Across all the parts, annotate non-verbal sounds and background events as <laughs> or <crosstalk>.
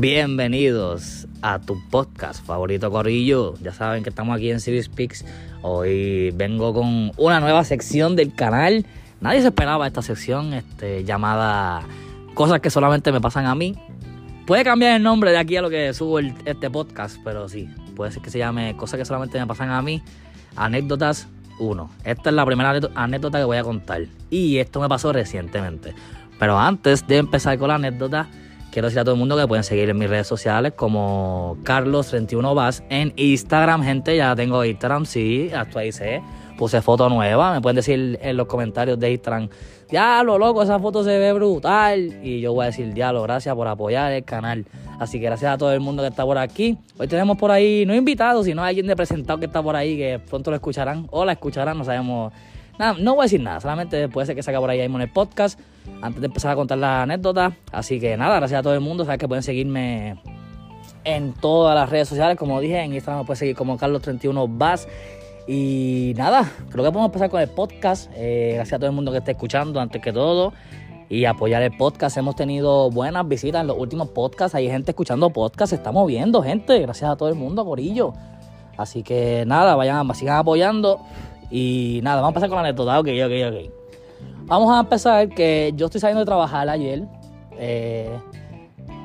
Bienvenidos a tu podcast favorito Corillo. Ya saben que estamos aquí en Speaks. Hoy vengo con una nueva sección del canal. Nadie se esperaba esta sección este, llamada Cosas que solamente me pasan a mí. Puede cambiar el nombre de aquí a lo que subo este podcast, pero sí, puede ser que se llame Cosas que solamente me pasan a mí. Anécdotas 1. Esta es la primera anécdota que voy a contar. Y esto me pasó recientemente. Pero antes de empezar con la anécdota, quiero decir a todo el mundo que pueden seguir en mis redes sociales como Carlos31Vaz en Instagram, gente. Ya tengo Instagram, sí, actualicé. Puse foto nueva. Me pueden decir en los comentarios de Instagram, diablo, loco, esa foto se ve brutal. Y yo voy a decir, diablo, gracias por apoyar el canal. Así que gracias a todo el mundo que está por aquí. Hoy tenemos por ahí, no invitados, sino alguien de presentado que está por ahí, que pronto lo escucharán o la escucharán, no sabemos. Nada, no voy a decir nada, solamente puede ser que salga por ahí mismo en el podcast antes de empezar a contar la anécdota. Así que nada, gracias a todo el mundo. Sabes que pueden seguirme en todas las redes sociales, como dije, en Instagram me pueden seguir como Carlos31Vaz. Y nada, creo que podemos empezar con el podcast. Eh, gracias a todo el mundo que está escuchando, antes que todo. Y apoyar el podcast. Hemos tenido buenas visitas en los últimos podcasts. Hay gente escuchando podcasts, se está moviendo, gente. Gracias a todo el mundo, Corillo. Así que nada, vayan, sigan apoyando. Y nada, vamos a empezar con la anécdota. Ok, ok, ok. Vamos a empezar que yo estoy saliendo de trabajar ayer. Eh,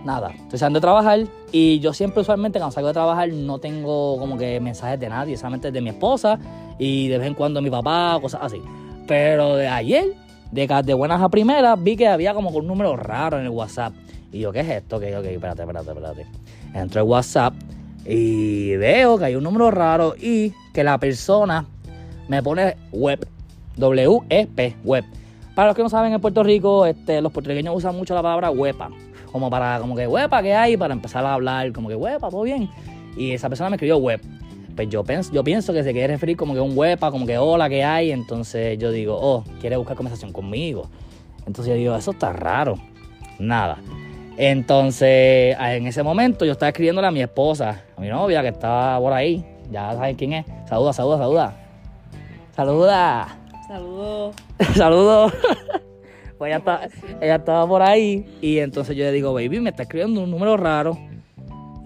nada, estoy saliendo de trabajar y yo siempre usualmente cuando salgo de trabajar no tengo como que mensajes de nadie, solamente de mi esposa y de vez en cuando mi papá, cosas así. Pero de ayer, de, de buenas a primeras, vi que había como un número raro en el WhatsApp. Y yo, ¿qué es esto? Ok, ok, espérate, espérate, espérate. Entro al WhatsApp y veo que hay un número raro y que la persona me pone web, W-E-P, web. Para los que no saben, en Puerto Rico, este, los puertorriqueños usan mucho la palabra huepa. Como para, como que huepa, ¿qué hay? Para empezar a hablar, como que huepa, todo bien. Y esa persona me escribió web. Pues yo, pienso yo pienso que se quiere referir como que un huepa, como que hola, ¿qué hay? Entonces yo digo, oh, quiere buscar conversación conmigo. Entonces yo digo, eso está raro. Nada. Entonces, en ese momento yo estaba escribiéndole a mi esposa, a mi novia que estaba por ahí. Ya saben quién es. Saluda, saluda, saluda. Saluda. Saludos. <laughs> Saludos. <laughs> pues ella, está- ella estaba por ahí y entonces yo le digo, baby, me está escribiendo un número raro.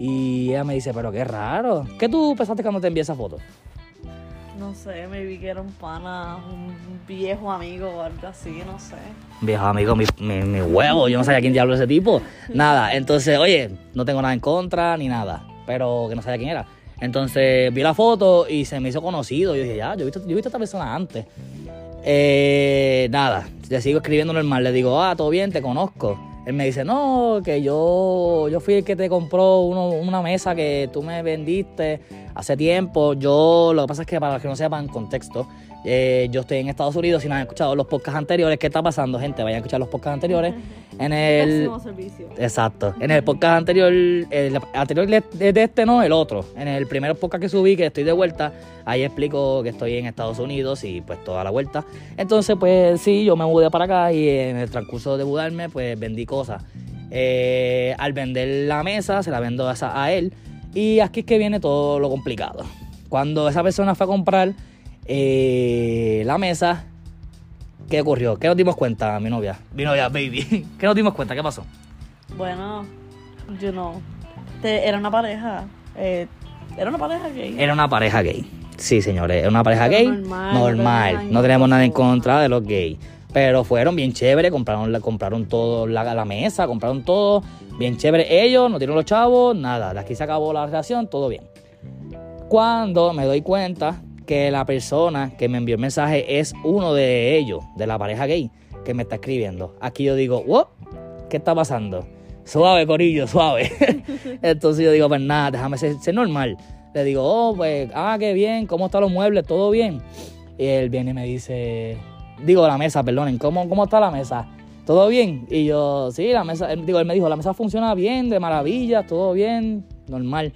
Y ella me dice, pero qué raro. ¿Qué tú pensaste cuando te envié esa foto? No sé, me vi que era un pana, un viejo amigo o algo así, no sé. Viejo amigo, mi, mi, mi huevo, yo no sabía quién diablo es ese tipo. <laughs> Nada, entonces, oye, no tengo nada en contra ni nada, pero que no sabía quién era. Entonces vi la foto y se me hizo conocido. Yo dije, ya, yo he visto, yo he visto a esta persona antes. Eh, nada, le sigo escribiendo normal. Le digo, ah, todo bien, te conozco. Él me dice, no, que yo, yo fui el que te compró uno- una mesa que tú me vendiste hace tiempo. Yo, lo que pasa es que para los que no sepan, contexto, eh, yo estoy en Estados Unidos. Si no han escuchado los podcasts anteriores, ¿qué está pasando, gente? Vayan a escuchar los podcasts anteriores. En el, servicio. Exacto. En el podcast anterior, el anterior de de este no, el otro. En el primer podcast que subí, que estoy de vuelta, ahí explico que estoy en Estados Unidos y pues toda la vuelta. Entonces, pues sí, yo me mudé para acá y en el transcurso de mudarme, pues vendí cosas. Eh, al vender la mesa, se la vendo a él. Y aquí es que viene todo lo complicado. Cuando esa persona fue a comprar eh, la mesa, ¿qué ocurrió? ¿Qué nos dimos cuenta, mi novia? Mi novia, baby. <laughs> ¿Qué nos dimos cuenta? ¿Qué pasó? Bueno, yo no. Te- era una pareja. eh, era una pareja gay. Era una pareja gay. Sí, señores, era una pareja Pero gay. normal, Normal. no tenemos nada en contra. de los gays. Pero fueron bien chéveres, compraron, compraron todo la, la mesa, compraron todo. Bien chévere. Ellos no tienen los chavos, nada. De aquí se acabó la relación, todo bien. Cuando me doy cuenta que la persona que me envió el mensaje es uno de ellos, de la pareja gay, que me está escribiendo. Aquí yo digo, ¿what? ¿Qué está pasando? Suave, Corillo, suave. <laughs> Entonces yo digo, pues nada, déjame ser, ser normal. Le digo, oh, pues, ah, qué bien, ¿cómo están los muebles? ¿Todo bien? Y él viene y me dice, digo, la mesa, perdonen, ¿cómo, cómo está la mesa? ¿Todo bien? Y yo, sí, la mesa, él, digo, él me dijo, la mesa funciona bien, de maravilla, todo bien, normal.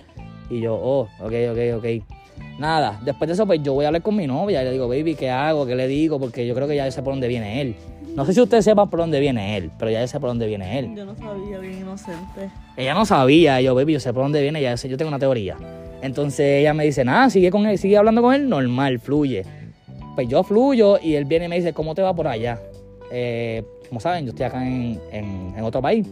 Y yo, oh, ok, ok, ok. Nada, después de eso, pues yo voy a hablar con mi novia y le digo, baby, ¿qué hago? ¿Qué le digo? Porque yo creo que ya yo sé por dónde viene él. No sé si ustedes sepan por dónde viene él, pero ya yo sé por dónde viene él. Yo no sabía, bien inocente. Ella no sabía, y yo, baby, yo sé por dónde viene, ya sé, yo tengo una teoría. Entonces ella me dice, nada, sigue con él, sigue hablando con él, normal, fluye. Pues yo fluyo y él viene y me dice, ¿cómo te va por allá? Eh, como saben, yo estoy acá en, en- en otro país.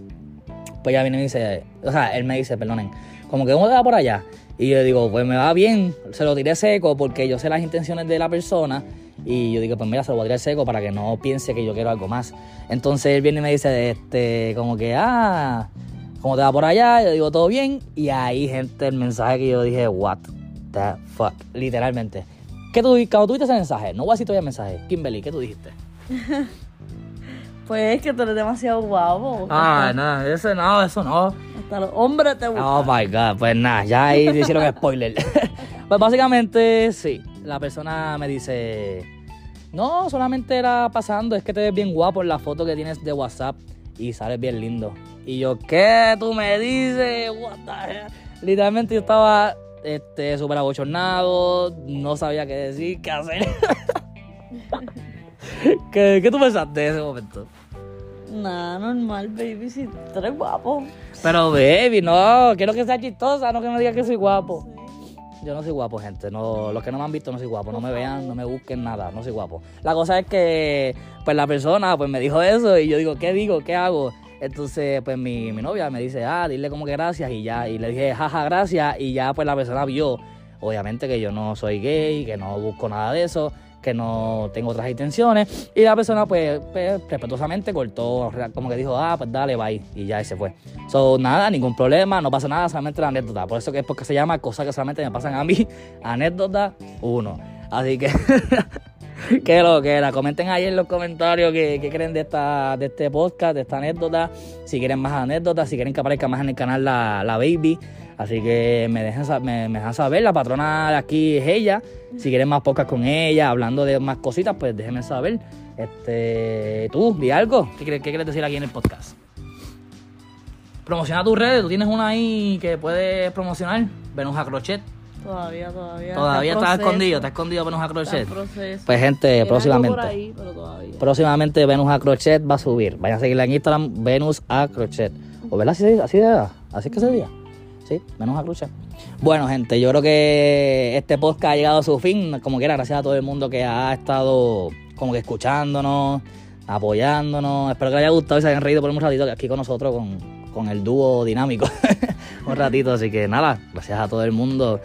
Pues ella viene y me dice, o sea, él me dice, perdonen, como que ¿cómo te va por allá? Y yo digo, pues me va bien, se lo tiré seco porque yo sé las intenciones de la persona y yo digo, pues mira, se lo voy a tirar seco para que no piense que yo quiero algo más. Entonces él viene y me dice, este, como que, ah, ¿cómo te va por allá? Yo digo, todo bien. Y ahí, gente, el mensaje que yo dije, what the fuck, literalmente. ¿Qué tú, cuando tú viste ese mensaje? No voy a decir todavía el mensaje. Kimberly, ¿qué tú dijiste? <laughs> Pues es que tú eres demasiado guapo. Ah, no, eso no, eso no. Hasta los hombres te gustan. Oh my god, pues nada, ya ahí hicieron <laughs> spoiler. <laughs> pues básicamente, sí, la persona me dice, no, solamente era pasando, es que te ves bien guapo en la foto que tienes de WhatsApp y sales bien lindo. Y yo, ¿qué tú me dices? What the hell? Literalmente yo estaba este, súper abochornado, no sabía qué decir, qué hacer. <laughs> ¿Qué, ¿Qué tú pensaste en ese momento? Nada, normal, baby, si tú eres guapo. Pero baby, no, quiero que sea chistosa, no que me digas que soy guapo. Yo no soy guapo, gente. No, los que no me han visto no soy guapo. No me vean, no me busquen nada. No soy guapo. La cosa es que, pues la persona, pues me dijo eso y yo digo, ¿qué digo? ¿Qué hago? Entonces, pues mi, mi novia me dice, ah, dile como que gracias y ya. Y le dije, jaja, gracias. Y ya, pues la persona vio, obviamente, que yo no soy gay, que no busco nada de eso que no tengo otras intenciones. Y la persona, pues, pues, respetuosamente cortó, como que dijo, ah, pues dale, bye. Y ya se fue. So, nada, ningún problema, no pasa nada, solamente la anécdota. Por eso que es porque se llama cosas que solamente me pasan a mí. <laughs> Anécdota 1. Así que, <laughs> <laughs> que lo que era. Comenten ahí en los comentarios qué, creen de, esta, de este podcast, de esta anécdota. Si quieren más anécdotas, si quieren que aparezca más en el canal la, la Baby. Así que me dejan, me, dejan saber, la patrona de aquí es ella. Si quieren más podcast con ella, hablando de más cositas, pues déjenme saber. Este, tú, di algo. ¿Qué, qué quieres decir aquí en el podcast? Promociona tus redes, tú tienes una ahí que puedes promocionar. Venus a Crochet. Todavía, todavía. Todavía está proceso. escondido, está escondido Venus a Crochet. Pues gente, próximamente. por ahí, pero todavía. Próximamente Venus a Crochet va a subir. Vayan a seguirla en Instagram, Venus a Crochet. ¿O verdad? Así, así, de- así es que se diga. Sí, Venus a Crochet. Bueno, gente, yo creo que este podcast ha llegado a su fin. Como quiera, gracias a todo el mundo que ha estado como que escuchándonos, apoyándonos. Espero que les haya gustado y se hayan reído por un ratito aquí con nosotros, con, con el dúo dinámico. <laughs> un ratito, así que nada, gracias a todo el mundo.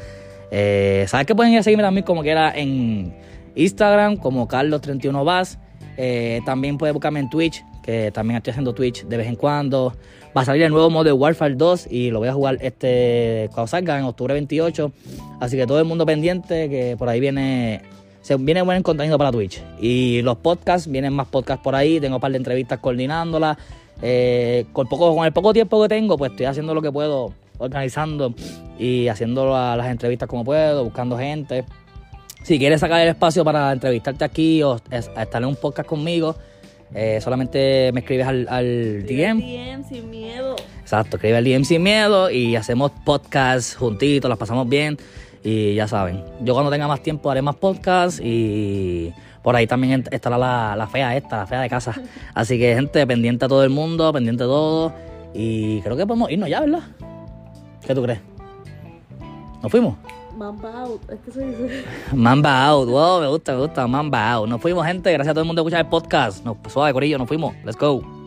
Eh, ¿Sabes que pueden ir a seguirme también como quiera en Instagram, como Carlos31Vaz? Eh, también puedes buscarme en Twitch, que también estoy haciendo Twitch de vez en cuando. Va a salir el nuevo Modern Warfare 2 y lo voy a jugar este cuando salga en octubre 28. Así que todo el mundo pendiente, que por ahí viene se viene buen contenido para Twitch. Y los podcasts, vienen más podcasts por ahí. Tengo un par de entrevistas coordinándolas. Eh, con, poco, con el poco tiempo que tengo, pues estoy haciendo lo que puedo, organizando y haciendo la- las entrevistas como puedo, buscando gente. Si quieres sacar el espacio para entrevistarte aquí o es- estar en un podcast conmigo, eh, solamente me escribes al, al DM. DM sin miedo. Exacto, escribe el DM sin miedo y hacemos podcast juntitos, las pasamos bien y ya saben. Yo cuando tenga más tiempo haré más podcasts y por ahí también estará la, la fea esta, la fea de casa. <laughs> Así que gente, pendiente a todo el mundo, pendiente a todo y creo que podemos irnos ya, ¿verdad? ¿Qué tú crees? ¿Nos fuimos? Mamba out. Es que se dice. <laughs> Mamba out, wow, me gusta, me gusta, Mamba out. Nos fuimos, gente. Gracias a todo el mundo por escuchar el podcast. Nos suave, Corillo, nos fuimos. Let's go.